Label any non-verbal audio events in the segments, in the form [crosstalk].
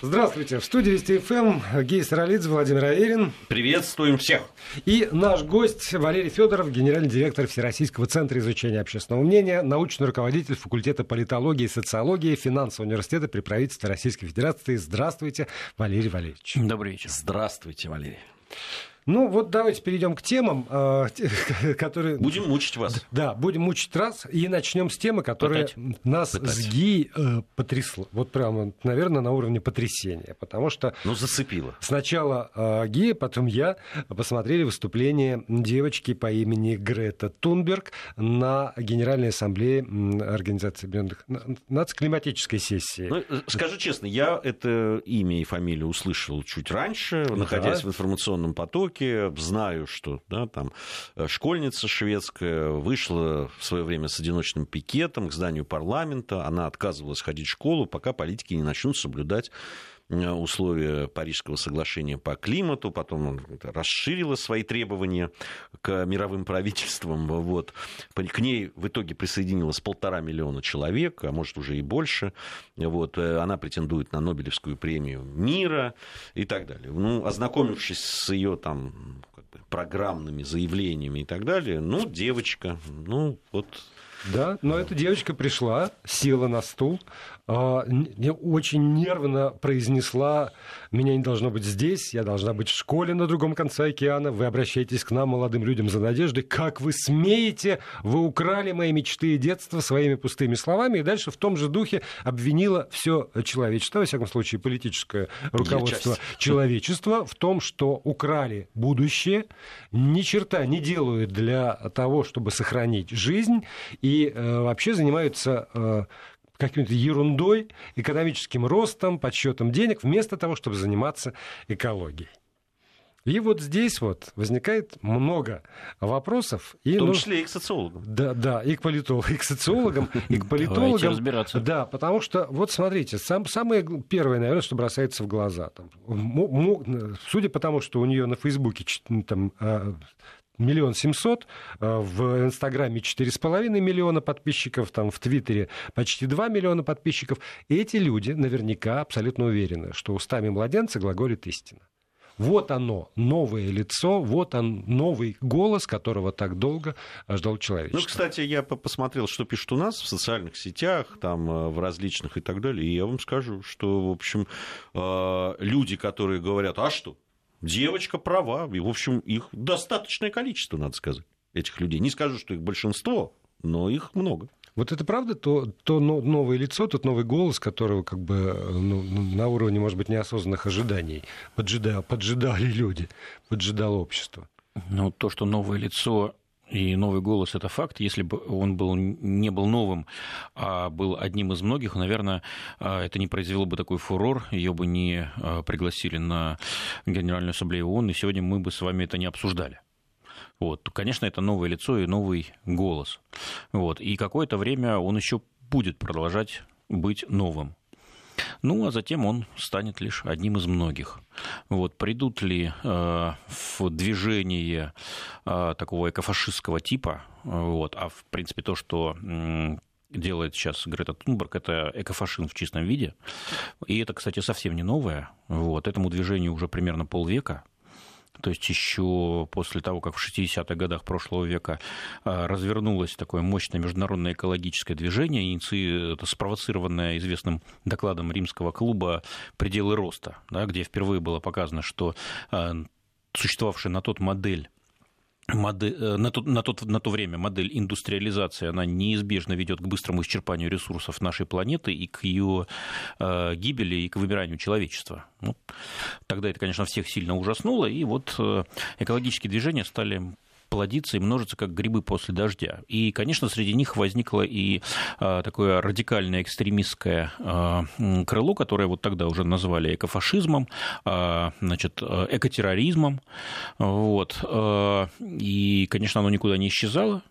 Здравствуйте. В студии Вести ФМ Гей Саралидзе, Владимир Аверин. Приветствуем всех. И наш гость Валерий Федоров, генеральный директор Всероссийского центра изучения общественного мнения, научный руководитель факультета политологии и социологии финансового университета при правительстве Российской Федерации. Здравствуйте, Валерий Валерьевич. Добрый вечер. Здравствуйте, Валерий. Ну, вот давайте перейдем к темам, э, [laughs] которые... Будем мучить вас. Да, будем мучить раз. И начнем с темы, которая Пытать. нас Пытать. с ГИ э, потрясла. Вот прямо, наверное, на уровне потрясения. Потому что... Ну, зацепило. Сначала э, ГИ, потом я посмотрели выступление девочки по имени Грета Тунберг на Генеральной Ассамблее Организации Объединенных Наций климатической сессии. Ну, э, скажу честно, я это имя и фамилию услышал чуть раньше, находясь да. в информационном потоке Востоке. Знаю, что да, там э, школьница шведская вышла в свое время с одиночным пикетом к зданию парламента. Она отказывалась ходить в школу, пока политики не начнут соблюдать условия Парижского соглашения по климату, потом расширила свои требования к мировым правительствам. Вот. К ней в итоге присоединилось полтора миллиона человек, а может уже и больше. Вот. Э, она претендует на Нобелевскую премию мира и так далее. Ну, ознакомившись с ее там программными заявлениями и так далее, ну, девочка, ну, вот да, но эта девочка пришла, села на стул, а, очень нервно произнесла, меня не должно быть здесь, я должна быть в школе на другом конце океана, вы обращаетесь к нам, молодым людям, за надеждой, как вы смеете, вы украли мои мечты и детство своими пустыми словами, и дальше в том же духе обвинила все человечество, во всяком случае политическое руководство человечества в том, что украли будущее, ни черта не делают для того, чтобы сохранить жизнь, и э, вообще занимаются э, какой-то ерундой, экономическим ростом, подсчетом денег, вместо того, чтобы заниматься экологией. И вот здесь вот возникает много вопросов. И, в том числе и к социологам. Да, да, и к политологам, и к социологам, [laughs] и к политологам. разбираться. Да, потому что, вот смотрите, сам, самое первое, наверное, что бросается в глаза. Там, судя по тому, что у нее на Фейсбуке там, а, миллион семьсот, э, в Инстаграме четыре с половиной миллиона подписчиков, там в Твиттере почти два миллиона подписчиков. Эти люди наверняка абсолютно уверены, что устами младенца глаголит истина. Вот оно, новое лицо, вот он, новый голос, которого так долго ждал человечество. Ну, кстати, я посмотрел, что пишут у нас в социальных сетях, там, э, в различных и так далее, и я вам скажу, что, в общем, э, люди, которые говорят, а что, девочка права. И, в общем, их достаточное количество, надо сказать, этих людей. Не скажу, что их большинство, но их много. Вот это правда, то, то новое лицо, тот новый голос, которого как бы ну, на уровне, может быть, неосознанных ожиданий поджидали, поджидали люди, поджидало общество. Ну, то, что новое лицо и новый голос это факт. Если бы он был, не был новым, а был одним из многих, наверное, а, это не произвело бы такой фурор, ее бы не а, пригласили на Генеральную Ассамблею ООН, и сегодня мы бы с вами это не обсуждали. Вот. Конечно, это новое лицо и новый голос. Вот. И какое-то время он еще будет продолжать быть новым. Ну, а затем он станет лишь одним из многих. Вот, придут ли э, в движение э, такого экофашистского типа, вот, а в принципе то, что э, делает сейчас Грета Тунберг, это экофашизм в чистом виде. И это, кстати, совсем не новое. Вот, этому движению уже примерно полвека. То есть еще после того, как в 60-х годах прошлого века а, развернулось такое мощное международное экологическое движение, это спровоцированное известным докладом римского клуба «Пределы роста», да, где впервые было показано, что а, существовавшая на тот модель модель, э, на, то, на, тот, на то время модель индустриализации, она неизбежно ведет к быстрому исчерпанию ресурсов нашей планеты и к ее э, гибели и к вымиранию человечества. Ну, тогда это, конечно, всех сильно ужаснуло, и вот э, экологические движения стали плодиться и множиться, как грибы после дождя. И, конечно, среди них возникло и а, такое радикальное экстремистское а, крыло, которое вот тогда уже назвали экофашизмом, а, значит, экотерроризмом. Вот. И, конечно, оно никуда не исчезало.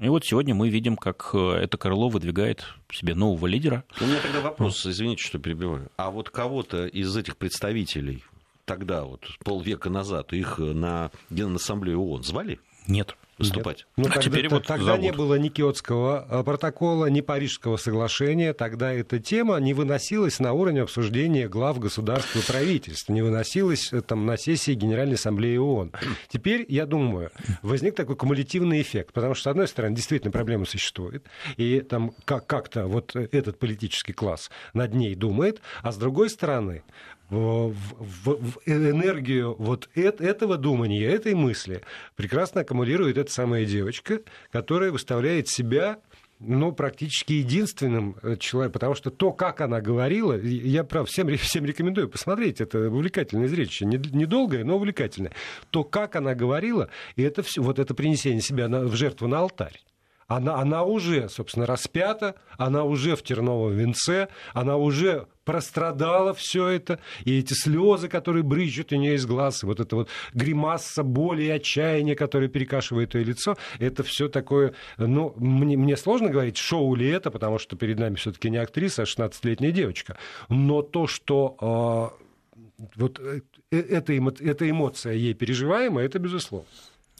И вот сегодня мы видим, как это крыло выдвигает себе нового лидера. У меня тогда вопрос, извините, что перебиваю. А вот кого-то из этих представителей тогда, вот полвека назад, их на Генассамблею ООН звали? Нет. выступать. Ну, а тогда, теперь вот тогда зовут. не было ни Киотского э, протокола, ни Парижского соглашения. Тогда эта тема не выносилась на уровень обсуждения глав государства и правительства, не выносилась э, там, на сессии Генеральной Ассамблеи ООН. Теперь, я думаю, возник такой кумулятивный эффект, потому что, с одной стороны, действительно проблема существует, и там как- как-то вот этот политический класс над ней думает, а с другой стороны, в, в, энергию вот это, этого думания, этой мысли прекрасно аккумулирует эта самая девочка, которая выставляет себя ну, практически единственным э, человеком, потому что то, как она говорила, я, прав, всем, всем рекомендую посмотреть, это увлекательное зрелище, недолгое, но увлекательное. То, как она говорила, и это все, вот это принесение себя на, в жертву на алтарь она, она уже, собственно, распята, она уже в терновом венце, она уже прострадала все это, и эти слезы, которые брызжут у нее из глаз, и вот эта вот гримаса боли и отчаяния, которая перекашивает ее лицо, это все такое, ну, мне, мне сложно говорить, шоу ли это, потому что перед нами все-таки не актриса, а 16-летняя девочка. Но то, что э, вот э, эта, эта эмоция ей переживаема, это безусловно.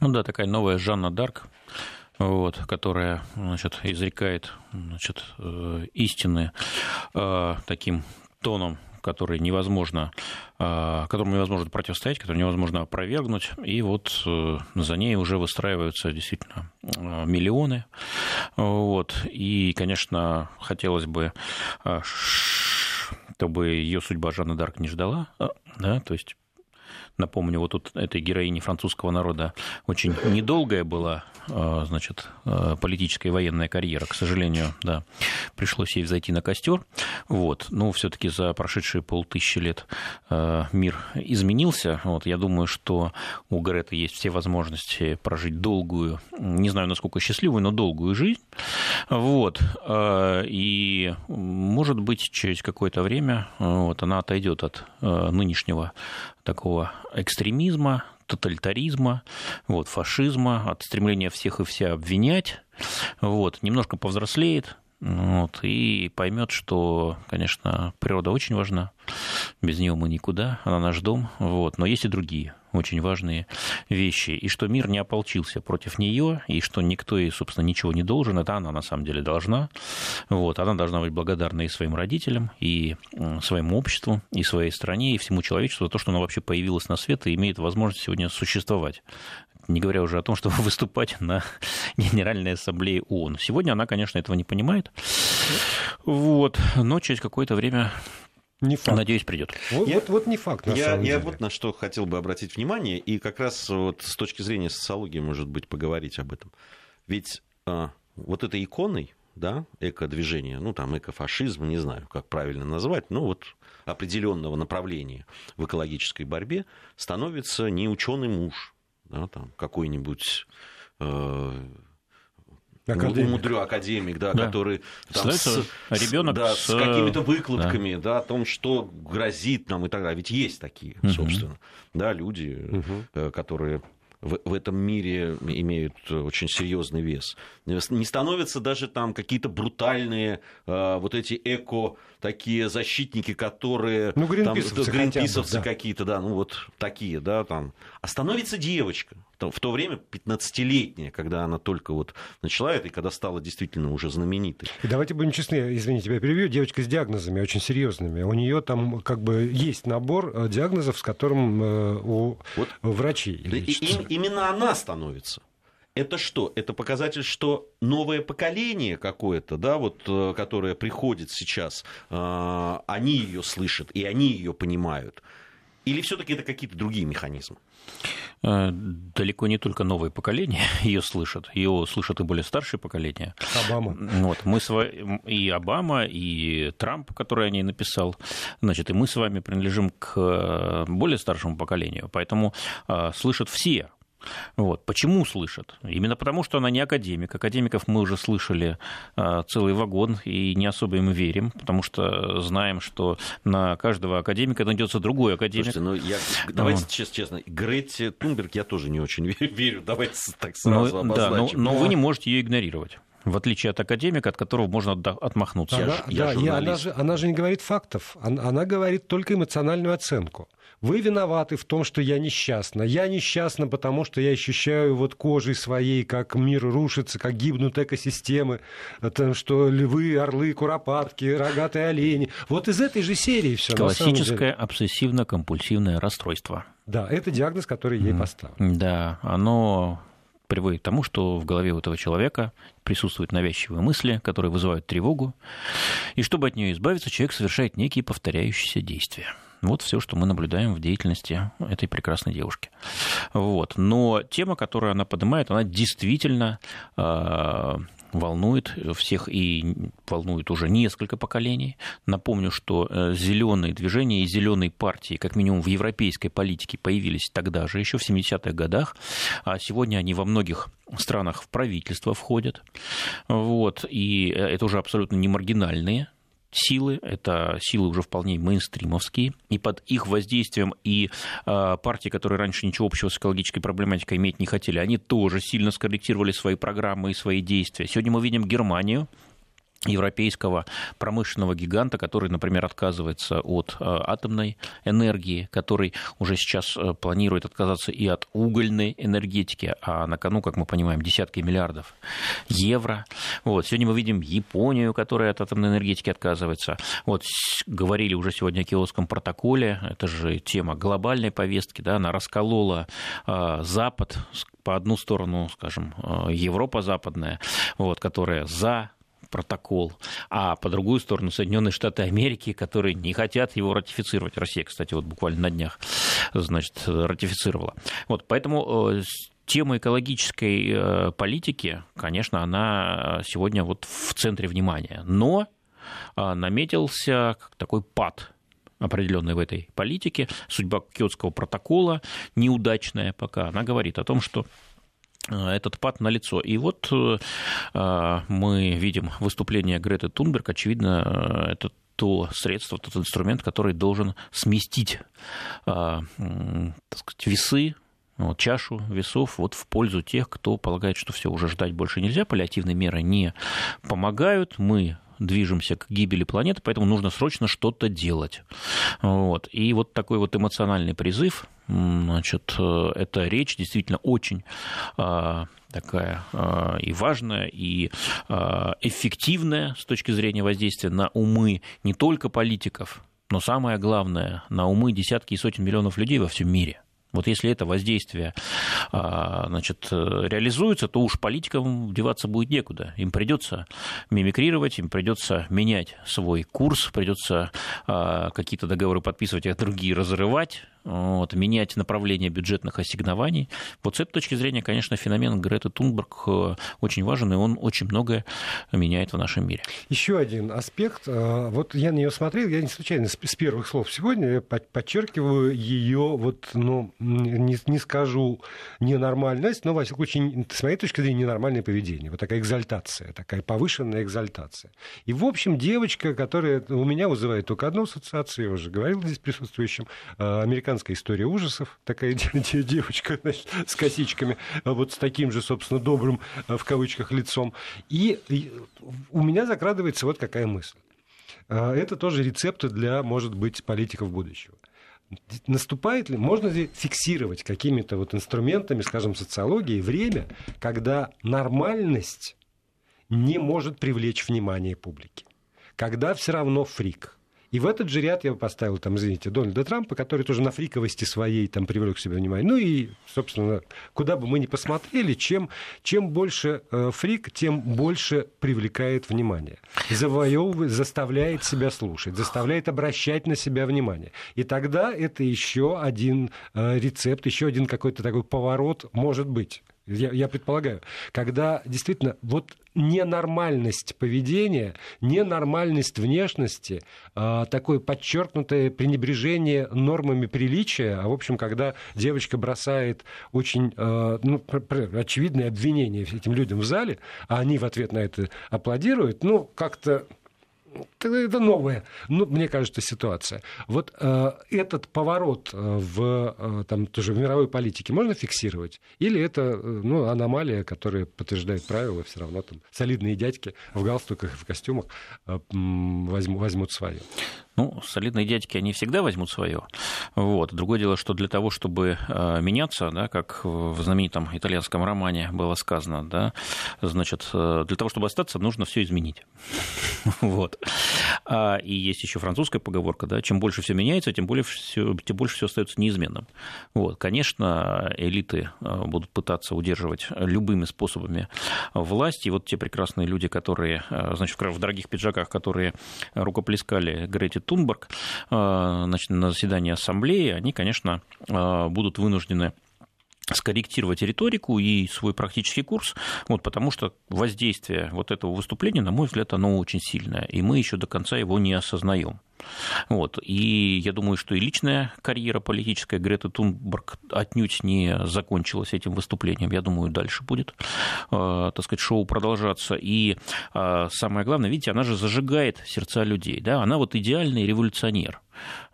Ну да, такая новая Жанна Дарк вот, которая значит, изрекает значит, э, истины э, таким тоном, который невозможно, э, которому невозможно противостоять, который невозможно опровергнуть. И вот за ней уже выстраиваются действительно миллионы. Вот. И, конечно, хотелось бы чтобы ее судьба Жанна Дарк не ждала, да, то есть Напомню, вот тут этой героине французского народа очень недолгая была, а, значит, а, политическая и военная карьера, к сожалению, да, пришлось ей взойти на костер. Вот, но все-таки за прошедшие полтысячи лет а, мир изменился. Вот, я думаю, что у Греты есть все возможности прожить долгую, не знаю, насколько счастливую, но долгую жизнь. Вот, и, может быть, через какое-то время вот, она отойдет от нынешнего такого экстремизма, тоталитаризма, вот, фашизма, от стремления всех и вся обвинять, вот, немножко повзрослеет, вот, и поймет, что, конечно, природа очень важна, без нее мы никуда, она наш дом, вот, но есть и другие очень важные вещи, и что мир не ополчился против нее, и что никто ей, собственно, ничего не должен, это она на самом деле должна. Вот, она должна быть благодарна и своим родителям, и своему обществу, и своей стране, и всему человечеству за то, что она вообще появилась на свет и имеет возможность сегодня существовать не говоря уже о том, чтобы [laughs] выступать на [laughs] Генеральной Ассамблее ООН. Сегодня она, конечно, этого не понимает, вот, но через какое-то время не факт. Надеюсь, придет. Вот, я, вот, вот не факт, на я, самом я деле. вот на что хотел бы обратить внимание, и как раз вот с точки зрения социологии, может быть, поговорить об этом. Ведь а, вот этой иконой, да, эко-движение, ну, там, экофашизм, не знаю, как правильно назвать, ну, вот определенного направления в экологической борьбе становится не ученый муж, да, там, какой-нибудь э, академик. Умудрю, академик, да, да. который там, с, ребенок да, с... с какими-то выкладками, да. да, о том, что грозит нам и так далее. Ведь есть такие, угу. собственно, да, люди, угу. которые в, в этом мире имеют очень серьезный вес. Не становятся даже там какие-то брутальные э, вот эти эко такие защитники, которые ну, гринписовцы, там, гринписовцы да. какие-то, да, ну вот такие, да, там. А становится девочка, в то время 15-летняя, когда она только вот начала это, и когда стала действительно уже знаменитой. И давайте будем честны, извините, тебя перебью, девочка с диагнозами очень серьезными. У нее там как бы есть набор э, диагнозов, с которым э, у вот, врачей. Да, и, именно она становится это что? Это показатель, что новое поколение какое-то, да, вот, э, которое приходит сейчас, они ее слышат и они ее понимают. Или все-таки это какие-то другие механизмы? Э, далеко не только новое поколение [laughs] ее слышат, ее слышат и более старшее поколение. Обама. Вот, мы с вами, и Обама, и Трамп, который о ней написал, значит, и мы с вами принадлежим к более старшему поколению, поэтому слышат все, вот. Почему слышат? Именно потому, что она не академик. Академиков мы уже слышали а, целый вагон и не особо им верим, потому что знаем, что на каждого академика найдется другой академик. Слушайте, ну я, давайте вот. честно, честно, Гретти Тунберг я тоже не очень [laughs] верю. Давайте так сразу но, да, но, но вы не можете ее игнорировать в отличие от академика, от которого можно отмахнуться. Она, я, да, я она, же, она же не говорит фактов, она, она говорит только эмоциональную оценку. Вы виноваты в том, что я несчастна. Я несчастна, потому что я ощущаю вот кожей своей, как мир рушится, как гибнут экосистемы, там, что львы, орлы, куропатки, рогатые олени. Вот из этой же серии все. Классическое обсессивно-компульсивное расстройство. Да, это диагноз, который ей поставлен. Да, оно приводит к тому, что в голове у этого человека присутствуют навязчивые мысли, которые вызывают тревогу, и чтобы от нее избавиться, человек совершает некие повторяющиеся действия. Вот все, что мы наблюдаем в деятельности этой прекрасной девушки. Вот. Но тема, которую она поднимает, она действительно э, волнует всех и волнует уже несколько поколений. Напомню, что э, зеленые движения и зеленые партии, как минимум в европейской политике, появились тогда же, еще в 70-х годах. А сегодня они во многих странах в правительство входят. Вот. И э, это уже абсолютно не маргинальные силы, это силы уже вполне мейнстримовские, и под их воздействием и э, партии, которые раньше ничего общего с экологической проблематикой иметь не хотели, они тоже сильно скорректировали свои программы и свои действия. Сегодня мы видим Германию, европейского промышленного гиганта, который, например, отказывается от э, атомной энергии, который уже сейчас э, планирует отказаться и от угольной энергетики, а на кону, как мы понимаем, десятки миллиардов евро. Вот. Сегодня мы видим Японию, которая от атомной энергетики отказывается. Вот. Говорили уже сегодня о Киотском протоколе, это же тема глобальной повестки, да, она расколола э, Запад по одну сторону, скажем, Европа западная, вот, которая за протокол, а по другую сторону Соединенные Штаты Америки, которые не хотят его ратифицировать. Россия, кстати, вот буквально на днях, значит, ратифицировала. Вот, поэтому э, тема экологической э, политики, конечно, она сегодня вот в центре внимания. Но э, наметился такой пад определенной в этой политике. Судьба Киотского протокола неудачная пока. Она говорит о том, что этот пад на лицо. И вот э, э, мы видим выступление Греты Тунберг. Очевидно, это то средство, тот инструмент, который должен сместить так сказать, весы вот, чашу весов вот в пользу тех, кто полагает, что все уже ждать больше нельзя, паллиативные меры не помогают, мы движемся к гибели планеты, поэтому нужно срочно что-то делать. Вот. И вот такой вот эмоциональный призыв, значит, э, эта речь действительно очень а, такая а, и важная, и эффективная с точки зрения воздействия на умы не только политиков, но самое главное, на умы десятки и сотен миллионов людей во всем мире. Вот если это воздействие значит, реализуется, то уж политикам деваться будет некуда. Им придется мимикрировать, им придется менять свой курс, придется какие-то договоры подписывать, а другие разрывать вот, менять направление бюджетных ассигнований. Вот с этой точки зрения, конечно, феномен Греты Тунберг э, очень важен, и он очень многое меняет в нашем мире. Еще один аспект. Э, вот я на нее смотрел, я не случайно с первых слов сегодня подчеркиваю ее, вот, ну, не, не скажу ненормальность, но, во всяком случае, с моей точки зрения, ненормальное поведение. Вот такая экзальтация, такая повышенная экзальтация. И, в общем, девочка, которая у меня вызывает только одну ассоциацию, я уже говорил здесь присутствующим, э, американская американская история ужасов. Такая [laughs] девочка значит, с косичками, а вот с таким же, собственно, добрым, э, в кавычках, лицом. И у меня закрадывается вот какая мысль. А, это тоже рецепты для, может быть, политиков будущего наступает ли, можно ли фиксировать какими-то вот инструментами, скажем, социологии, время, когда нормальность не может привлечь внимание публики, когда все равно фрик, и в этот же ряд я поставил, там, извините, Дональда Трампа, который тоже на фриковости своей там привлек себе внимание. Ну и, собственно, куда бы мы ни посмотрели, чем, чем больше э, фрик, тем больше привлекает внимание. Завоевывает, заставляет себя слушать, заставляет обращать на себя внимание. И тогда это еще один э, рецепт, еще один какой-то такой поворот может быть я, я предполагаю, когда действительно вот ненормальность поведения, ненормальность внешности, э, такое подчеркнутое пренебрежение нормами приличия, а в общем, когда девочка бросает очень э, ну, очевидные обвинения этим людям в зале, а они в ответ на это аплодируют, ну, как-то это новая, ну, мне кажется, ситуация. Вот э, этот поворот э, в, э, там, тоже в мировой политике можно фиксировать? Или это э, ну, аномалия, которая подтверждает правила, все равно там солидные дядьки в галстуках и в костюмах э, возьмут, возьмут свое? Ну, солидные дядьки, они всегда возьмут свое. Вот. Другое дело, что для того, чтобы э, меняться, да, как в знаменитом итальянском романе было сказано, да, значит, э, для того, чтобы остаться, нужно все изменить. [laughs] Вот. А, и есть еще французская поговорка, да, чем больше все меняется, тем, более все, тем больше все остается неизменным. Вот. Конечно, элиты э, будут пытаться удерживать любыми способами власть, и вот те прекрасные люди, которые, значит, в дорогих пиджаках, которые рукоплескали Грете Тунберг э, значит, на заседании Ассамблеи, они, конечно, э, будут вынуждены скорректировать риторику и свой практический курс, вот, потому что воздействие вот этого выступления, на мой взгляд, оно очень сильное, и мы еще до конца его не осознаем. Вот. И я думаю, что и личная карьера политическая Греты Тунберг отнюдь не закончилась этим выступлением. Я думаю, дальше будет, э, так сказать, шоу продолжаться. И э, самое главное, видите, она же зажигает сердца людей. Да? Она вот идеальный революционер.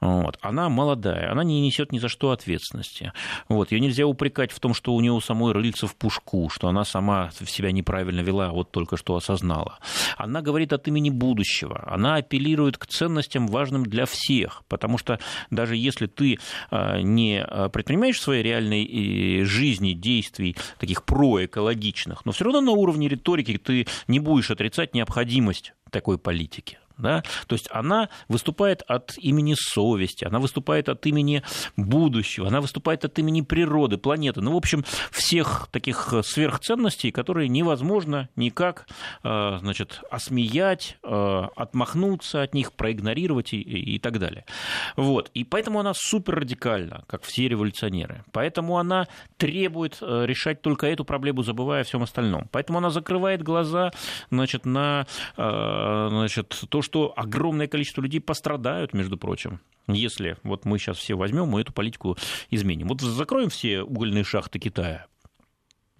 Вот. Она молодая, она не несет ни за что ответственности. Вот. Ее нельзя упрекать в том, что у нее самой рыльца в пушку, что она сама себя неправильно вела, вот только что осознала. Она говорит от имени будущего, она апеллирует к ценностям, важным для всех, потому что даже если ты а, не а, предпринимаешь в своей реальной жизни действий таких проэкологичных, но все равно на уровне риторики ты не будешь отрицать необходимость такой политики. Да? То есть она выступает от имени совести, она выступает от имени будущего, она выступает от имени природы, планеты. Ну, в общем, всех таких сверхценностей, которые невозможно никак э, значит, осмеять, э, отмахнуться от них, проигнорировать и, и так далее. Вот. И поэтому она супер радикальна, как все революционеры. Поэтому она требует э, решать только эту проблему, забывая о всем остальном. Поэтому она закрывает глаза значит, на значит, то, что огромное количество людей пострадают, между прочим, если вот мы сейчас все возьмем, мы эту политику изменим. Вот закроем все угольные шахты Китая,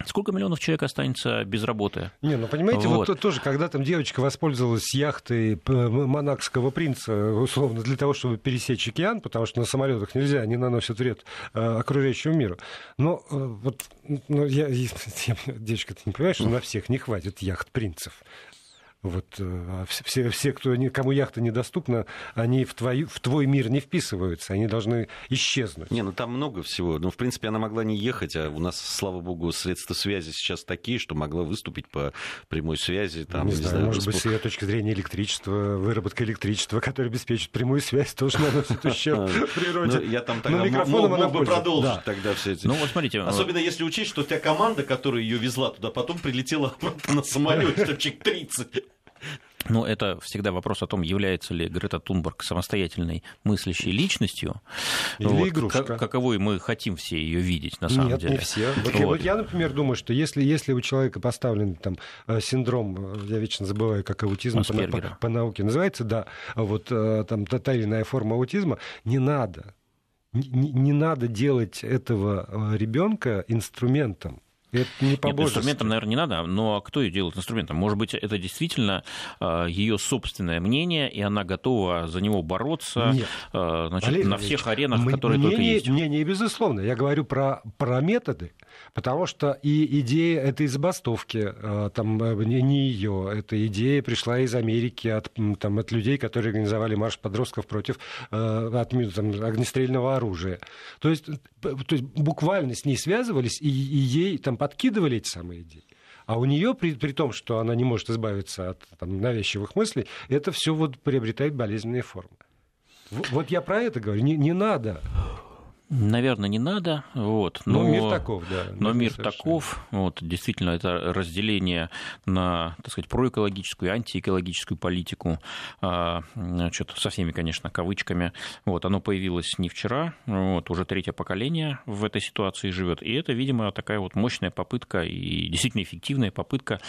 Сколько миллионов человек останется без работы? Не, ну понимаете, вот, вот тоже, когда там девочка воспользовалась яхтой монакского принца, условно, для того, чтобы пересечь океан, потому что на самолетах нельзя, они наносят вред э, окружающему миру. Но э, вот ну, я, я, [laughs] девочка, ты не понимаешь, что на всех не хватит яхт принцев. Вот э, а все, все, кто, кому яхта недоступна, они в, твой, в твой мир не вписываются, они должны исчезнуть. Не, ну там много всего. Ну, в принципе, она могла не ехать, а у нас, слава богу, средства связи сейчас такие, что могла выступить по прямой связи. Там, не, не знаю, знаю, может быть, с ее точки зрения электричества, выработка электричества, которое обеспечит прямую связь, тоже наносит [laughs] ущерб природе. Ну, я там тогда мог бы продолжить тогда все эти. Ну, вот смотрите. Особенно если учесть, что вся команда, которая ее везла туда, потом прилетела [laughs] на самолете, человек 30. Но это всегда вопрос о том, является ли Грета Тунберг самостоятельной мыслящей личностью. Или вот, игрушка. Как, каковой мы хотим все ее видеть, на самом Нет, деле. не все. Вот, вот. Я, например, думаю, что если, если у человека поставлен там, э, синдром, э, я вечно забываю, как аутизм по, по, по науке называется, да, вот э, там та или иная форма аутизма, не надо. Не, не надо делать этого ребенка инструментом. Это не по Нет, инструментом, наверное, не надо, но кто ее делает инструментом? Может быть, это действительно а, ее собственное мнение, и она готова за него бороться Нет. А, значит, Валерий на всех аренах, мы, которые мне, только есть. Не, не, безусловно. Я говорю про, про методы, потому что и идея этой забастовки, а, там, э, не, не ее, эта идея пришла из Америки, от, там, от людей, которые организовали марш подростков против от, там, огнестрельного оружия. То есть, то есть буквально с ней связывались, и, и ей там подкидывали эти самые идеи. А у нее, при, при том, что она не может избавиться от там, навязчивых мыслей, это все вот приобретает болезненные формы. Вот я про это говорю. Не, не надо Наверное, не надо. Вот, но, но мир таков, да. Но мир совершенно. таков. Вот, действительно, это разделение на так сказать, проэкологическую и антиэкологическую политику, значит, со всеми, конечно, кавычками. Вот, оно появилось не вчера, вот, уже третье поколение в этой ситуации живет. И это, видимо, такая вот мощная попытка и действительно эффективная попытка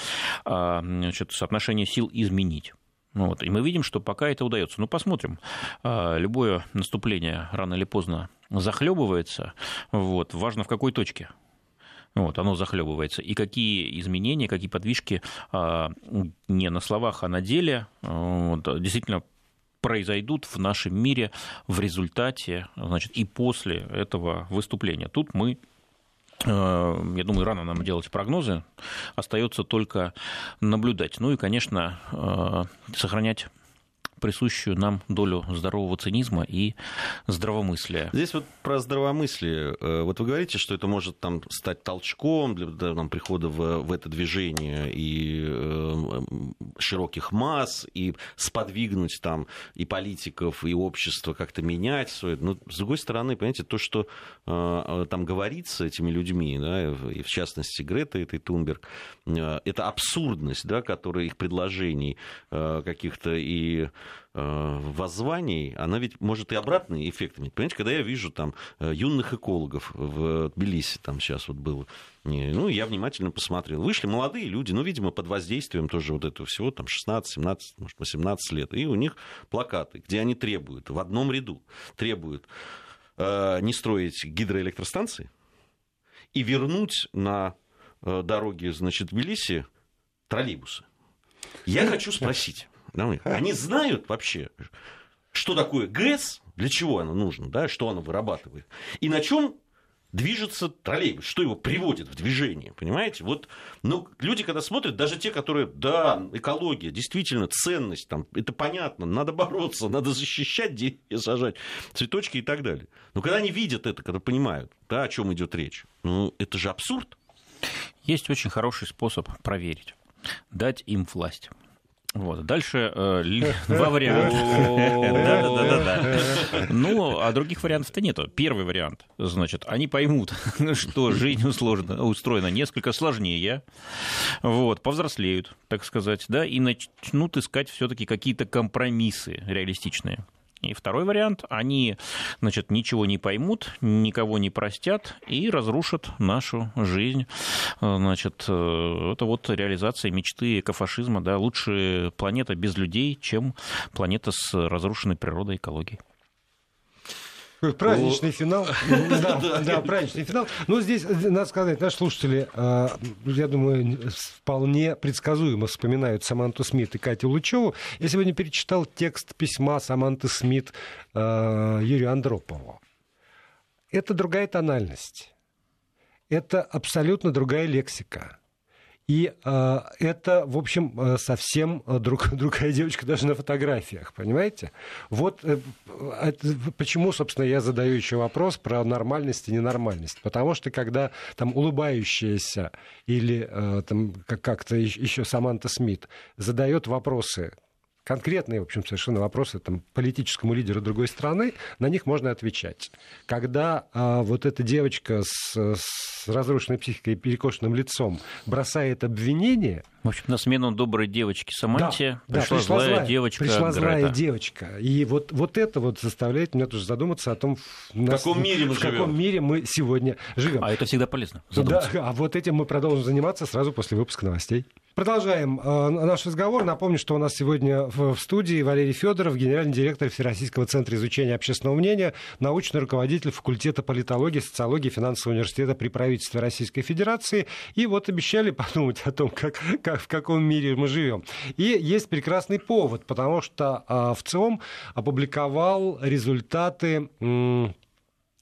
значит, соотношение сил изменить. Вот. И мы видим, что пока это удается. Ну, посмотрим. А, любое наступление рано или поздно захлебывается. Вот. Важно в какой точке. Вот, оно захлебывается. И какие изменения, какие подвижки а, не на словах, а на деле вот, действительно произойдут в нашем мире в результате значит, и после этого выступления. Тут мы я думаю, рано нам делать прогнозы. Остается только наблюдать. Ну и, конечно, э, сохранять присущую нам долю здорового цинизма и здравомыслия. Здесь вот про здравомыслие. Э, вот вы говорите, что это может там, стать толчком для, там, прихода в, в это движение и э, широких масс, и сподвигнуть там и политиков, и общество как-то менять. Но, с другой стороны, понимаете, то, что э, там говорится этими людьми, да, и в частности Грета этой Тунберг, э, это абсурдность, да, которая их предложений э, каких-то и Э, воззваний, она ведь может и обратный эффект иметь. Понимаете, когда я вижу там э, юных экологов в Тбилиси, там сейчас вот было, ну, я внимательно посмотрел. Вышли молодые люди, ну, видимо, под воздействием тоже вот этого всего, там, 16, 17, может, 18 лет. И у них плакаты, где они требуют, в одном ряду требуют э, не строить гидроэлектростанции и вернуть на э, дороге, значит, Тбилиси троллейбусы. Я хочу спросить, они знают вообще, что такое ГЭС, для чего оно нужно, да, что оно вырабатывает, и на чем движется троллейбус, что его приводит в движение, понимаете? Вот, ну, люди, когда смотрят, даже те, которые, да, экология, действительно, ценность, там, это понятно, надо бороться, надо защищать деревья, сажать цветочки и так далее. Но когда они видят это, когда понимают, да, о чем идет речь, ну, это же абсурд. Есть очень хороший способ проверить. Дать им власть. Вот. Дальше э, [laughs] два варианта. Ну, а других вариантов-то нету. Первый вариант, значит, они поймут, [laughs] что жизнь устроена несколько сложнее, вот, повзрослеют, так сказать, да, и начнут искать все-таки какие-то компромиссы реалистичные. И второй вариант, они, значит, ничего не поймут, никого не простят и разрушат нашу жизнь. Значит, э, это вот реализация мечты экофашизма, да, лучше планета без людей, чем планета с разрушенной природой и экологией. [laughs] Праздничный финал. [laughs] Да, да, праздничный финал. Но здесь, надо сказать, наши слушатели, э, я думаю, вполне предсказуемо вспоминают Саманту Смит и Катю Лучеву. Я сегодня перечитал текст письма Саманты Смит э, Юрию Андропову. Это другая тональность. Это абсолютно другая лексика. И э, это, в общем, э, совсем э, друг, [laughs] другая девочка даже на фотографиях, понимаете? Вот э, это, почему, собственно, я задаю еще вопрос про нормальность и ненормальность. Потому что когда там улыбающаяся или э, там как-то еще Саманта Смит задает вопросы конкретные, в общем, совершенно вопросы там, политическому лидеру другой страны, на них можно отвечать. Когда а, вот эта девочка с, с разрушенной психикой и перекошенным лицом бросает обвинение... В общем, на смену доброй девочки Саманте да, пришла, да, пришла злая, злая девочка Пришла Грета. злая девочка. И вот, вот это вот заставляет меня тоже задуматься о том, в, нас, каком, мире мы в живем. каком мире мы сегодня живем. А это всегда полезно. Да, а вот этим мы продолжим заниматься сразу после выпуска новостей. Продолжаем э, наш разговор. Напомню, что у нас сегодня в, в студии Валерий Федоров, генеральный директор Всероссийского центра изучения общественного мнения, научный руководитель факультета политологии, социологии финансового университета при правительстве Российской Федерации. И вот обещали [laughs] подумать о том, как, как, в каком мире мы живем. И есть прекрасный повод, потому что э, в ЦИОМ опубликовал результаты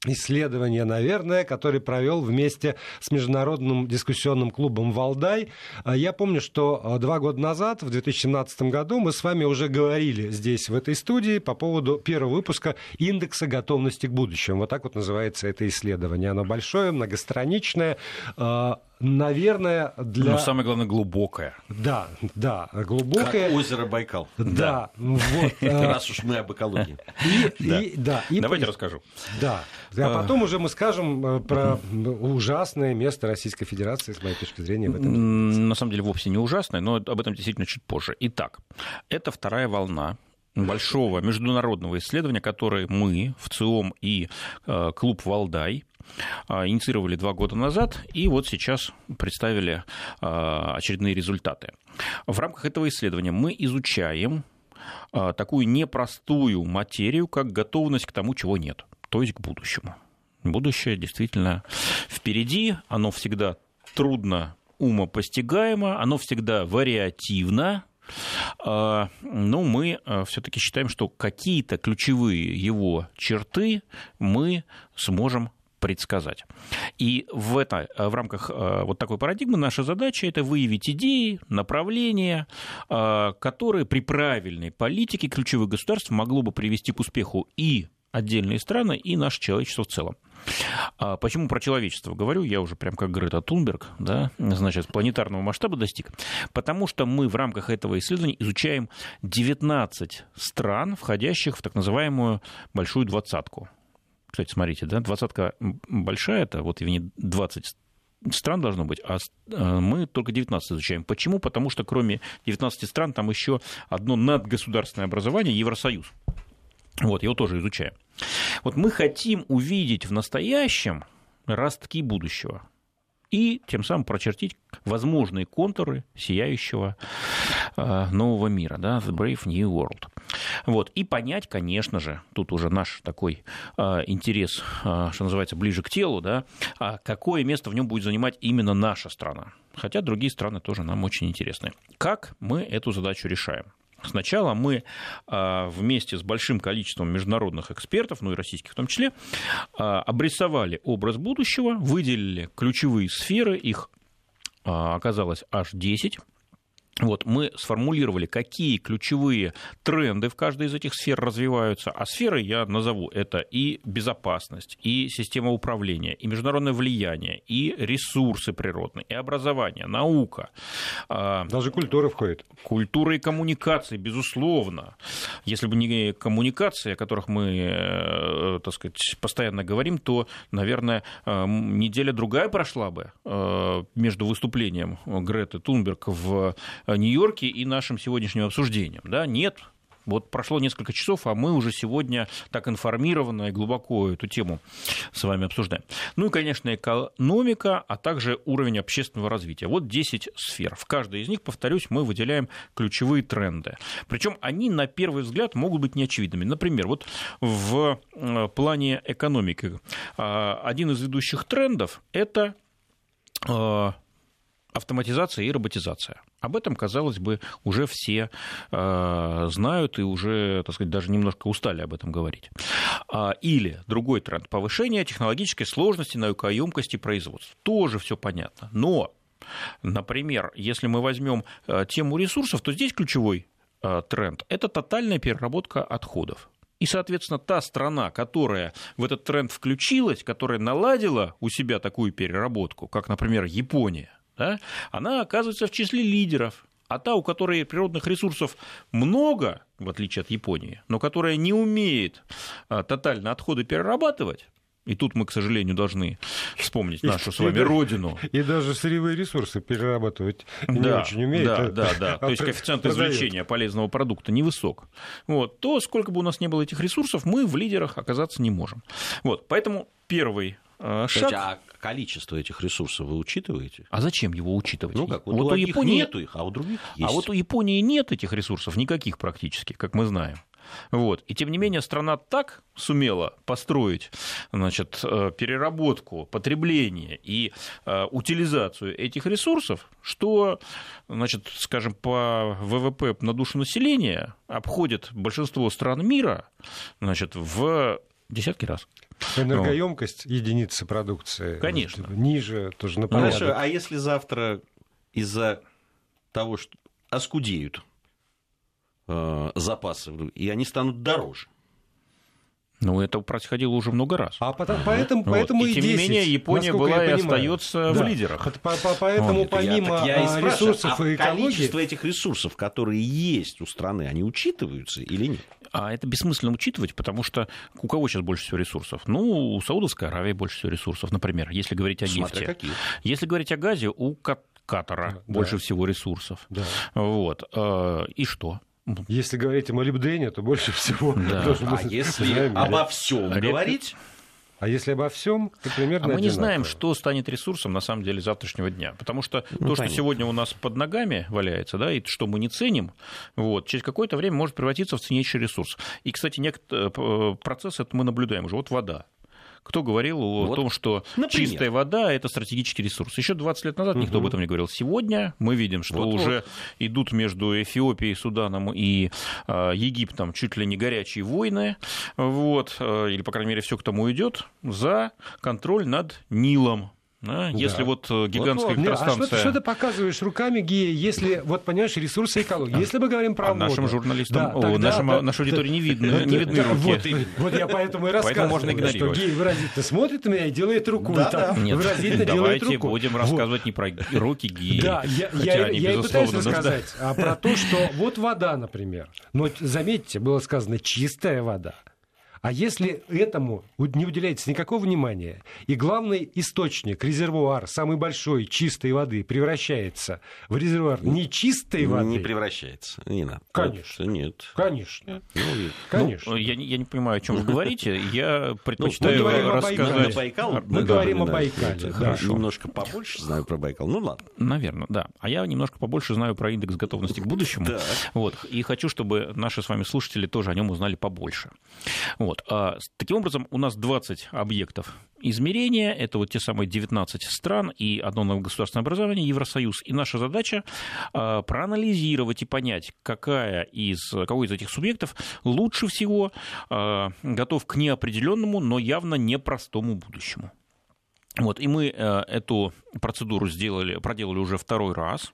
исследование, наверное, который провел вместе с Международным дискуссионным клубом «Валдай». А, я помню, что а, два года назад, в 2017 году, мы с вами уже говорили здесь, в этой студии, по поводу первого выпуска индекса готовности к будущему. Вот так вот называется это исследование. Оно большое, многостраничное, а, наверное, для... Но самое главное, глубокое. Да, да, глубокое. Как озеро Байкал. Да, вот. Раз уж мы об экологии. Давайте расскажу. Да, а потом уже мы скажем э, про ужасное место Российской Федерации, с моей точки зрения, в этом. На самом деле вовсе не ужасное, но об этом действительно чуть позже. Итак, это вторая волна большого международного исследования, которое мы в ЦИОМ и э, клуб «Валдай» э, инициировали два года назад, и вот сейчас представили очередные результаты. В рамках этого исследования мы изучаем такую непростую материю, как готовность к тому, чего нет то есть к будущему. Будущее действительно впереди, оно всегда трудно умопостигаемо, оно всегда вариативно, но мы а, все-таки считаем, что какие-то ключевые его черты мы сможем предсказать. И в, это, в рамках вот такой парадигмы наша задача – это выявить идеи, направления, которые при правильной политике ключевых государств могло бы привести к успеху и отдельные страны, и наше человечество в целом. А почему про человечество говорю? Я уже прям как Грета Тунберг, да, значит, планетарного масштаба достиг. Потому что мы в рамках этого исследования изучаем 19 стран, входящих в так называемую большую двадцатку. Кстати, смотрите, да, двадцатка большая, это вот не 20 стран должно быть, а э, мы только 19 изучаем. Почему? Потому что кроме 19 стран там еще одно надгосударственное образование Евросоюз. Вот, его тоже изучаем. Вот мы хотим увидеть в настоящем ростки будущего и тем самым прочертить возможные контуры сияющего э, нового мира, да, The Brave New World. Вот, и понять, конечно же, тут уже наш такой э, интерес, э, что называется, ближе к телу, да, а какое место в нем будет занимать именно наша страна. Хотя другие страны тоже нам очень интересны. Как мы эту задачу решаем? Сначала мы а, вместе с большим количеством международных экспертов, ну и российских в том числе, а, обрисовали образ будущего, выделили ключевые сферы, их а, оказалось аж 10. Вот, мы сформулировали, какие ключевые тренды в каждой из этих сфер развиваются. А сферы я назову это и безопасность, и система управления, и международное влияние, и ресурсы природные, и образование, наука. Даже культура входит. Культура и коммуникации, безусловно. Если бы не коммуникации, о которых мы, э, так сказать, постоянно говорим, то, наверное, э, неделя-другая прошла бы э, между выступлением Греты Тунберг в Нью-Йорке и нашим сегодняшним обсуждением. Да? Нет, вот прошло несколько часов, а мы уже сегодня так информированно и глубоко эту тему с вами обсуждаем. Ну и, конечно, экономика, а также уровень общественного развития. Вот 10 сфер. В каждой из них, повторюсь, мы выделяем ключевые тренды. Причем они, на первый взгляд, могут быть неочевидными. Например, вот в э, плане экономики э, один из ведущих трендов – это э, автоматизация и роботизация. Об этом, казалось бы, уже все э, знают и уже, так сказать, даже немножко устали об этом говорить. А, или другой тренд – повышение технологической сложности, наукоемкости производства. Тоже все понятно. Но, например, если мы возьмем э, тему ресурсов, то здесь ключевой э, тренд – это тотальная переработка отходов. И, соответственно, та страна, которая в этот тренд включилась, которая наладила у себя такую переработку, как, например, Япония, да, она оказывается в числе лидеров. А та, у которой природных ресурсов много, в отличие от Японии, но которая не умеет а, тотально отходы перерабатывать, и тут мы, к сожалению, должны вспомнить нашу [laughs] и, с вами и, родину. И даже сырьевые ресурсы перерабатывать да, не очень умеют. Да, да, да. То есть [laughs] коэффициент извлечения полезного продукта невысок. Вот. То, сколько бы у нас не было этих ресурсов, мы в лидерах оказаться не можем. Вот. Поэтому первый э, шаг... Количество этих ресурсов вы учитываете? А зачем его учитывать? Ну как, вот, вот у Японии нету их, а у других а есть. А вот у Японии нет этих ресурсов никаких практически, как мы знаем. Вот. И тем не менее страна так сумела построить значит, э, переработку, потребление и э, утилизацию этих ресурсов, что, значит, скажем, по ВВП на душу населения обходит большинство стран мира значит, в десятки раз. Энергоемкость вот. единицы продукции Конечно. ниже, тоже на порядок. Хорошо, а если завтра из-за того, что оскудеют э, запасы, и они станут дороже, ну, это происходило уже много раз. А потом, поэтому, вот. поэтому и, и тем 10, не менее Япония была и остается да. в лидерах. По, по, поэтому вот. помимо я, я ресурсов а и экологии... количество этих ресурсов, которые есть у страны, они учитываются или нет? А это бессмысленно учитывать, потому что у кого сейчас больше всего ресурсов? Ну, у Саудовской Аравии больше всего ресурсов, например, если говорить о нефти. Какие. Если говорить о газе, у Катара да. больше всего ресурсов. Да. Вот. Э, и что? Если говорить о молибдене, то больше всего. Да. [laughs] а если обо всем говорить, а если обо всем, то примерно А мы одинаково. не знаем, что станет ресурсом на самом деле завтрашнего дня. Потому что ну, то, понятно. что сегодня у нас под ногами валяется, да, и что мы не ценим, вот, через какое-то время может превратиться в ценнейший ресурс. И, кстати, некоторые э, процесс это мы наблюдаем уже. Вот вода Кто говорил о вот. том, что Например. чистая вода – это стратегический ресурс? Еще 20 лет назад угу. никто об этом не говорил. Сегодня мы видим, что вот, уже вот. идут между Эфиопией, Суданом и э, Египтом чуть ли не горячие войны, вот, э, или, по крайней мере, все к тому идет, за контроль над Нилом. Да? Если да. вот э, гигантская вот, электростанция... А что, что ты показываешь руками, Гия, если, вот понимаешь, ресурсы экологии? Если мы говорим про а воду... нашим журналистам, да, о, тогда, нашим, да, нашей аудитории да, не видно, да, не видны да, руки. Вот, вот я поэтому и рассказываю, можно игнорировать. что Гия выразительно смотрит на меня и делает руку. Да, так, Нет, выразительно давайте делает руку. будем рассказывать не про руки Гии, Да, я, я, я и пытаюсь рассказать а про то, что вот вода, например. Но заметьте, было сказано чистая вода. А если этому не уделяется никакого внимания, и главный источник, резервуар, самый большой чистой воды, превращается в резервуар нечистой воды... Не превращается, не надо. Конечно. Нет. Конечно. Ну, Конечно. Ну, я, я не понимаю, о чем вы говорите. Я предпочитаю ну, мы рассказать... Байкал, мы да, говорим да, о Байкале. Да, Хорошо. Немножко побольше знаю про Байкал. Ну ладно. Наверное, да. А я немножко побольше знаю про индекс готовности к будущему. Вот. И хочу, чтобы наши с вами слушатели тоже о нем узнали побольше. Вот. Вот. А, таким образом, у нас 20 объектов измерения, это вот те самые 19 стран и одно государственное образование, Евросоюз. И наша задача а, проанализировать и понять, какая из, какой из этих субъектов лучше всего а, готов к неопределенному, но явно непростому будущему. Вот, и мы э, эту процедуру сделали, проделали уже второй раз.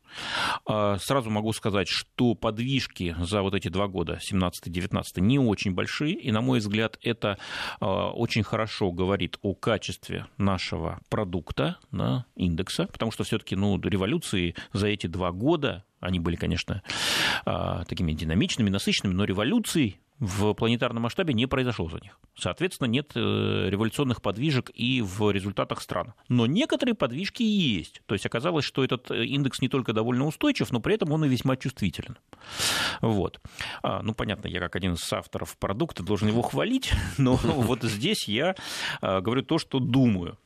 Э, сразу могу сказать, что подвижки за вот эти два года, 17-19, не очень большие, и, на мой взгляд, это э, очень хорошо говорит о качестве нашего продукта, да, индекса, потому что все-таки ну, революции за эти два года, они были, конечно, такими динамичными, насыщенными, но революций в планетарном масштабе не произошел за них. Соответственно, нет э, революционных подвижек и в результатах стран. Но некоторые подвижки есть. То есть оказалось, что этот э, индекс не только довольно устойчив, но при этом он и весьма чувствителен. Вот. А, ну, понятно, я как один из авторов продукта должен его хвалить, [laughs] но [laughs] вот здесь я а, говорю то, что думаю.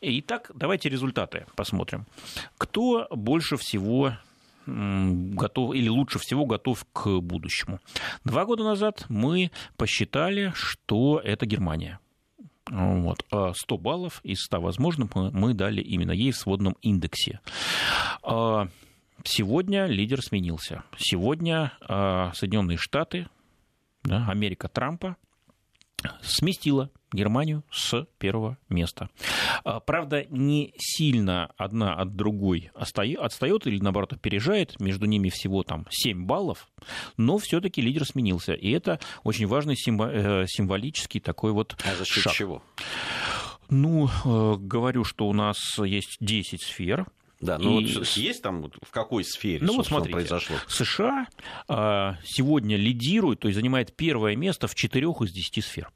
Итак, давайте результаты посмотрим. Кто больше всего готов или лучше всего готов к будущему. Два года назад мы посчитали, что это Германия. Вот. 100 а баллов из 100 возможных мы дали именно ей в сводном индексе. А сегодня лидер сменился. Сегодня а, Соединенные Штаты, Америка Трампа сместила Германию с первого места. А, правда, не сильно одна от другой отстает или, наоборот, опережает. Между ними всего там 7 баллов, но все-таки лидер сменился. И это очень важный э, символический такой вот а за счет шаг. чего? Ну, э, говорю, что у нас есть 10 сфер, да, ну и... вот есть там в какой сфере ну, вот смотрите, произошло? США а, сегодня лидирует, то есть занимает первое место в четырех из десяти сфер.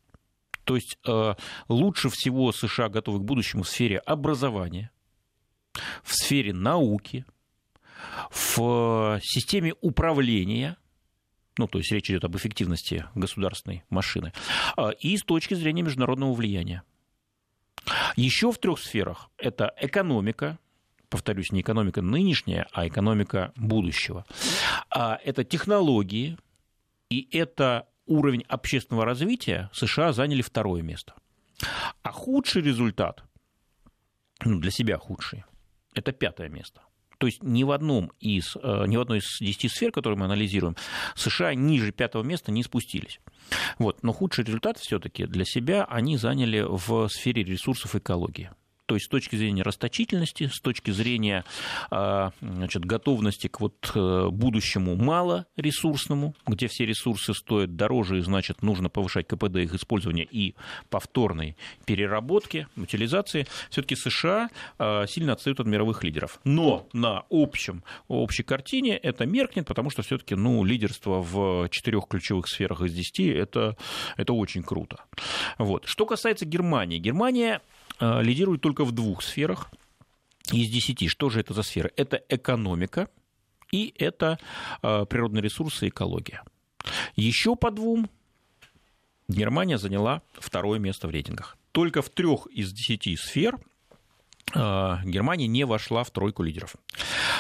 То есть а, лучше всего США готовы к будущему в сфере образования, в сфере науки, в системе управления, ну, то есть речь идет об эффективности государственной машины, а, и с точки зрения международного влияния. Еще в трех сферах это экономика, повторюсь, не экономика нынешняя, а экономика будущего. А это технологии, и это уровень общественного развития США заняли второе место. А худший результат, ну, для себя худший, это пятое место. То есть ни в, одном из, э, ни в одной из десяти сфер, которые мы анализируем, США ниже пятого места не спустились. Вот. Но худший результат все-таки для себя они заняли в сфере ресурсов экологии. То есть с точки зрения расточительности, с точки зрения а, значит, готовности к вот э, будущему малоресурсному, где все ресурсы стоят дороже, и значит нужно повышать КПД их использования и повторной переработки, утилизации, все-таки США а, сильно отстают от мировых лидеров. Но на общем, общей картине это меркнет, потому что все-таки ну, лидерство в четырех ключевых сферах из десяти это, это очень круто. Вот. Что касается Германии. Германия лидирует только в двух сферах из десяти. Что же это за сферы? Это экономика и это э, природные ресурсы и экология. Еще по двум Германия заняла второе место в рейтингах. Только в трех из десяти сфер э, Германия не вошла в тройку лидеров.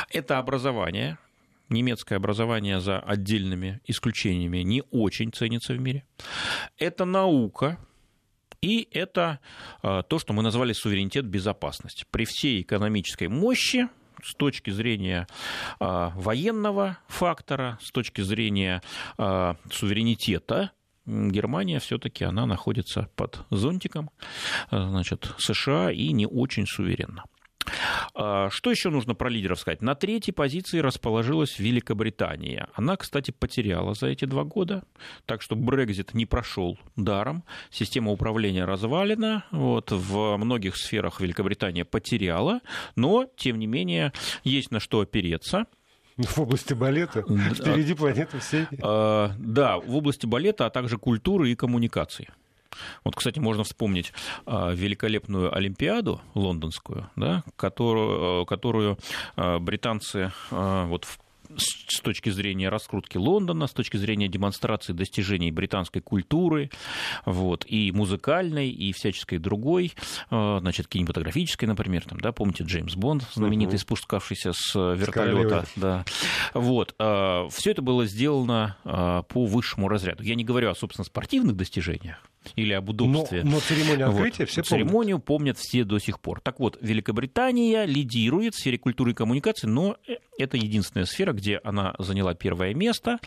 Это образование, немецкое образование за отдельными исключениями не очень ценится в мире. Это наука, И это то, что мы назвали суверенитет безопасности. При всей экономической мощи с точки зрения э, военного фактора, с точки зрения э, суверенитета, Германия все-таки она находится под зонтиком значит, США и не очень суверенна. А, что еще нужно про лидеров сказать? На третьей позиции расположилась Великобритания. Она, кстати, потеряла за эти два года, так что Брекзит не прошел даром, система управления развалена, вот, в многих сферах Великобритания потеряла, но, тем не менее, есть на что опереться. В области балета? Впереди планеты всей? А, да, в области балета, а также культуры и коммуникации. Вот, кстати, можно вспомнить а, великолепную Олимпиаду лондонскую, да, которую, которую а, британцы вот в с точки зрения раскрутки Лондона, с точки зрения демонстрации достижений британской культуры, вот, и музыкальной, и всяческой другой, э, значит, кинематографической, например, там, да, помните Джеймс Бонд, знаменитый, угу. спускавшийся с вертолета, да, вот, э, все это было сделано э, по высшему разряду. Я не говорю о, собственно, спортивных достижениях, или об удобстве. Но, но церемонию открытия вот. все помнят. Церемонию помнят все до сих пор. Так вот, Великобритания лидирует в сфере культуры и коммуникации, но это единственная сфера, где она заняла первое место.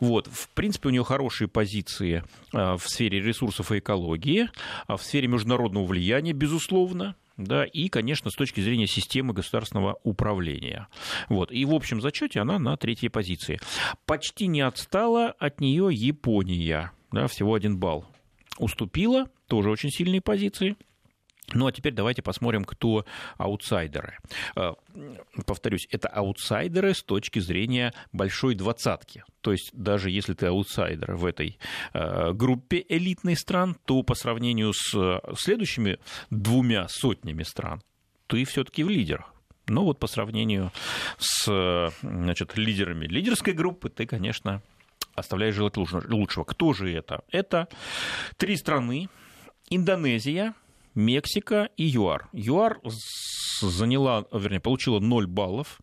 Вот. В принципе, у нее хорошие позиции э, в сфере ресурсов и экологии, а в сфере международного влияния, безусловно, да, и, конечно, с точки зрения системы государственного управления. Вот. И в общем зачете она на третьей позиции. Почти не отстала от нее Япония, да, всего один балл уступила, тоже очень сильные позиции. Ну а теперь давайте посмотрим, кто аутсайдеры. Э, повторюсь, это аутсайдеры с точки зрения большой двадцатки. То есть даже если ты аутсайдер в этой э, группе элитной стран, то по сравнению с следующими двумя сотнями стран, ты все-таки в лидерах. Но вот по сравнению с значит, лидерами лидерской группы, ты, конечно, оставляет желать лучшего. Кто же это? Это три страны. Индонезия, Мексика и ЮАР. ЮАР заняла, вернее, получила 0 баллов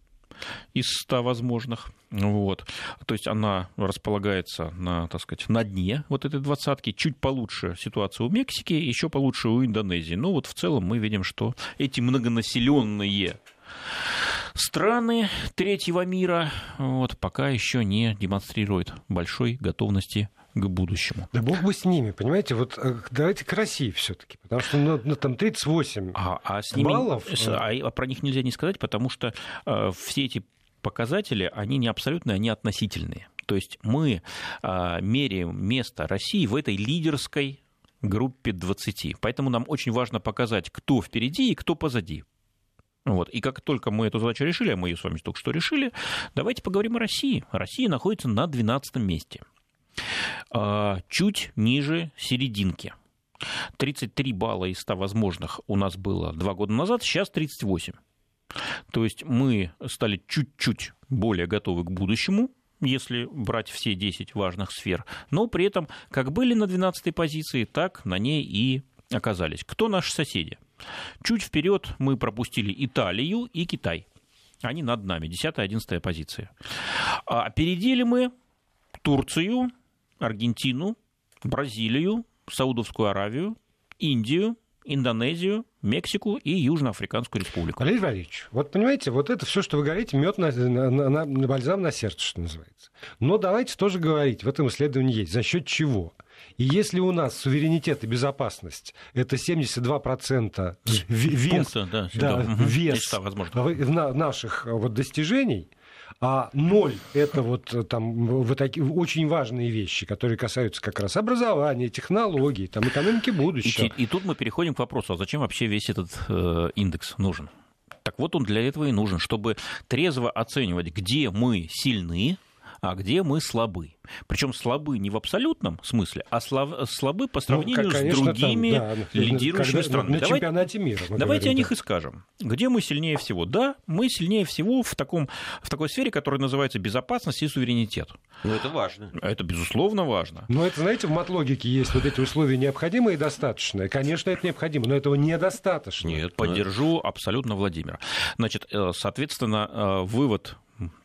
из 100 возможных. Вот. То есть она располагается на, так сказать, на дне вот этой двадцатки. Чуть получше ситуация у Мексики, еще получше у Индонезии. Но вот в целом мы видим, что эти многонаселенные страны третьего мира вот, пока еще не демонстрируют большой готовности к будущему. Да бог бы с ними, понимаете, вот э, давайте к России все-таки, потому что ну, ну, там 38 а, а с ними, баллов. А, а про них нельзя не сказать, потому что э, все эти показатели, они не абсолютные, они относительные. То есть мы э, меряем место России в этой лидерской группе 20. Поэтому нам очень важно показать, кто впереди и кто позади. Вот. И как только мы эту задачу решили, а мы ее с вами только что решили, давайте поговорим о России. Россия находится на 12 месте, а, чуть ниже серединки. 33 балла из 100 возможных у нас было два года назад, сейчас 38. То есть мы стали чуть-чуть более готовы к будущему, если брать все 10 важных сфер, но при этом как были на 12 позиции, так на ней и оказались. Кто наши соседи? Чуть вперед мы пропустили Италию и Китай. Они над нами, 10-11 позиция. А опередили мы Турцию, Аргентину, Бразилию, Саудовскую Аравию, Индию, Индонезию, Мексику и Южноафриканскую республику. Валерий Валерьевич, вот понимаете, вот это все, что вы говорите, мед на, на, на, на бальзам на сердце, что называется. Но давайте тоже говорить, в этом исследовании есть, за счет чего. И если у нас суверенитет и безопасность это 72% вес, Пункта, да, да, угу. вес на, наших вот, достижений, а ноль – это вот там вот такие очень важные вещи, которые касаются как раз образования, технологий, там, экономики будущего. И, и тут мы переходим к вопросу, а зачем вообще весь этот э, индекс нужен? Так вот он для этого и нужен, чтобы трезво оценивать, где мы сильны, а где мы слабы. Причем слабы не в абсолютном смысле, а слабы по ну, сравнению ну, конечно, с другими там, да, лидирующими странами. На давайте, чемпионате мира. Давайте говорим, о них да. и скажем. Где мы сильнее всего? Да, мы сильнее всего в, таком, в такой сфере, которая называется безопасность и суверенитет. Ну, это важно. Это, безусловно, важно. Но это, знаете, в матлогике есть вот эти условия необходимые и достаточные. Конечно, это необходимо, но этого недостаточно. Нет, поддержу абсолютно Владимира. Значит, э, соответственно, э, вывод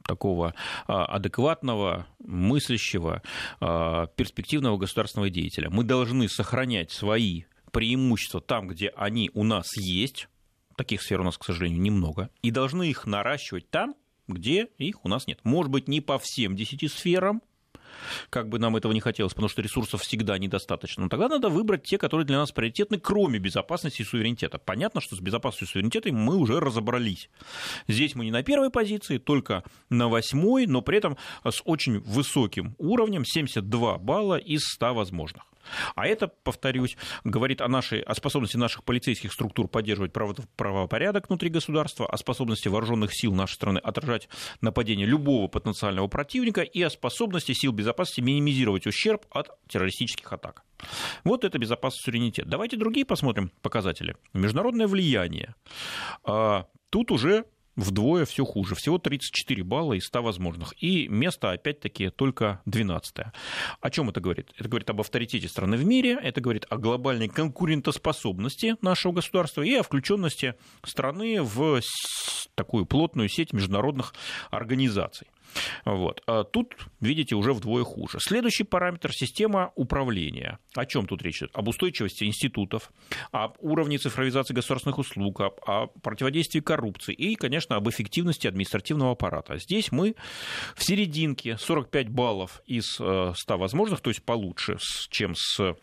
такого а, адекватного, мыслящего, а, перспективного государственного деятеля. Мы должны сохранять свои преимущества там, где они у нас есть, таких сфер у нас, к сожалению, немного, и должны их наращивать там, где их у нас нет. Может быть, не по всем 10 сферам, как бы нам этого не хотелось, потому что ресурсов всегда недостаточно. Но тогда надо выбрать те, которые для нас приоритетны, кроме безопасности и суверенитета. Понятно, что с безопасностью и суверенитетом мы уже разобрались. Здесь мы не на первой позиции, только на восьмой, но при этом с очень высоким уровнем, 72 балла из 100 возможных. А это, повторюсь, говорит о, нашей, о способности наших полицейских структур поддерживать право, правопорядок внутри государства, о способности вооруженных сил нашей страны отражать нападение любого потенциального противника и о способности сил безопасности минимизировать ущерб от террористических атак. Вот это безопасность суверенитет. Давайте другие посмотрим показатели. Международное влияние. А, тут уже вдвое все хуже. Всего 34 балла из 100 возможных. И место, опять-таки, только 12 -е. О чем это говорит? Это говорит об авторитете страны в мире, это говорит о глобальной конкурентоспособности нашего государства и о включенности страны в такую плотную сеть международных организаций. Вот. А тут, видите, уже вдвое хуже. Следующий параметр – система управления. О чем тут речь идет? Об устойчивости институтов, об уровне цифровизации государственных услуг, об, о противодействии коррупции и, конечно, об эффективности административного аппарата. Здесь мы в серединке 45 баллов из 100 э, возможных, то есть получше, чем с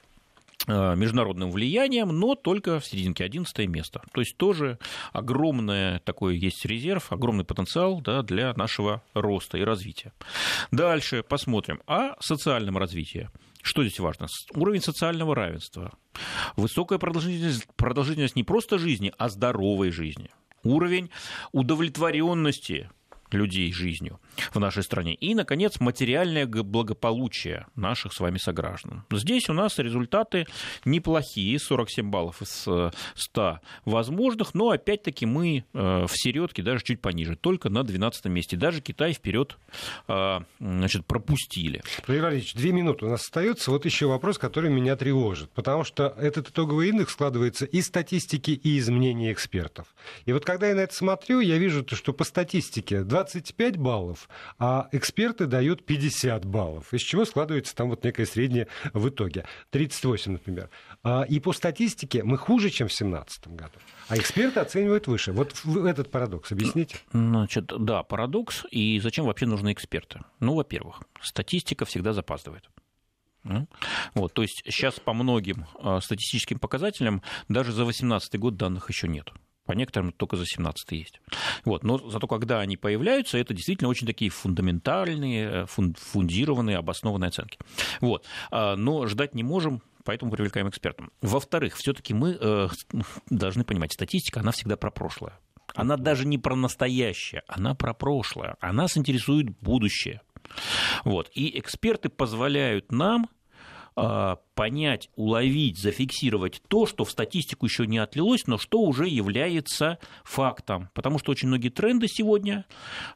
международным влиянием, но только в серединке 11 место. То есть тоже огромный такой есть резерв, огромный потенциал да, для нашего роста и развития. Дальше посмотрим о социальном развитии. Что здесь важно? Уровень социального равенства. Высокая продолжительность, продолжительность не просто жизни, а здоровой жизни. Уровень удовлетворенности людей жизнью в нашей стране. И, наконец, материальное благополучие наших с вами сограждан. Здесь у нас результаты неплохие, 47 баллов из 100 э, возможных, но опять-таки мы э, в середке даже чуть пониже, только на 12 месте. Даже Китай вперед э, значит, пропустили. Владимир Валерьевич, две минуты у нас остается. Вот еще вопрос, который меня тревожит, потому что этот итоговый индекс складывается из статистики и из мнений экспертов. И вот когда я на это смотрю, я вижу, что по статистике 25 баллов, а эксперты дают 50 баллов, из чего складывается там вот некое среднее в итоге. 38, например. А, и по статистике мы хуже, чем в 2017 году. А эксперты оценивают выше. Вот этот парадокс объясните. Значит, да, парадокс. И зачем вообще нужны эксперты? Ну, во-первых, статистика всегда запаздывает. Вот, то есть сейчас по многим а, статистическим показателям даже за 2018 год данных еще нет. По некоторым только за 17 есть. Вот. Но зато когда они появляются, это действительно очень такие фундаментальные, фундированные, обоснованные оценки. Вот. А, но ждать не можем, поэтому привлекаем экспертов. Во-вторых, все-таки мы э, [laughs] должны понимать, статистика, она всегда про прошлое. Она даже не про настоящее, она про прошлое. А нас интересует будущее. Вот. И эксперты позволяют нам понять, уловить, зафиксировать то, что в статистику еще не отлилось, но что уже является фактом. Потому что очень многие тренды сегодня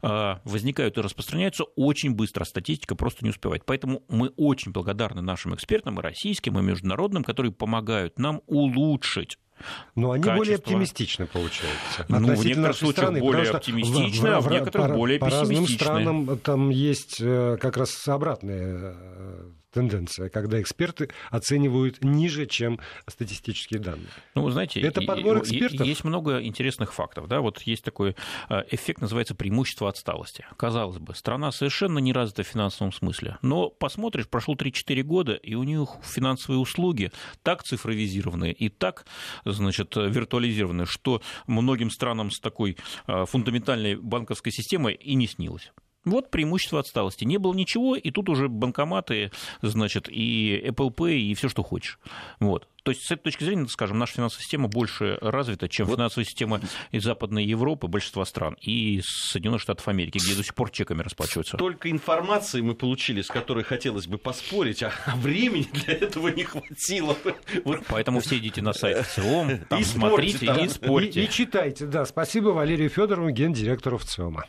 а, возникают и распространяются очень быстро, а статистика просто не успевает. Поэтому мы очень благодарны нашим экспертам, и российским, и международным, которые помогают нам улучшить но они качество. более оптимистичны, получается. Ну, в некоторых случаях страны, более оптимистичны, а в некоторых по, более по пессимистичны. По разным странам там есть э, как раз обратные э, тенденция, когда эксперты оценивают ниже, чем статистические данные. Ну, вы знаете, это подбор экспертов. Есть много интересных фактов. Да? Вот есть такой э, эффект, называется преимущество отсталости. Казалось бы, страна совершенно не развита в финансовом смысле, но посмотришь, прошло 3-4 года, и у них финансовые услуги так цифровизированные и так, значит, виртуализированные, что многим странам с такой э, фундаментальной банковской системой и не снилось. Вот преимущество отсталости. Не было ничего, и тут уже банкоматы, значит, и Apple Pay, и все, что хочешь. Вот. То есть, с этой точки зрения, скажем, наша финансовая система больше развита, чем вот. финансовая система из Западной Европы, большинства стран, и Соединенных Штатов Америки, где до сих пор чеками расплачиваются. Только информации мы получили, с которой хотелось бы поспорить, а [laughs] времени для этого не хватило. Вот. Поэтому все идите на сайт ВЦИОМ, там и смотрите там. и спорьте. И, и читайте, да. Спасибо Валерию Федорову, гендиректору ВЦИОМа.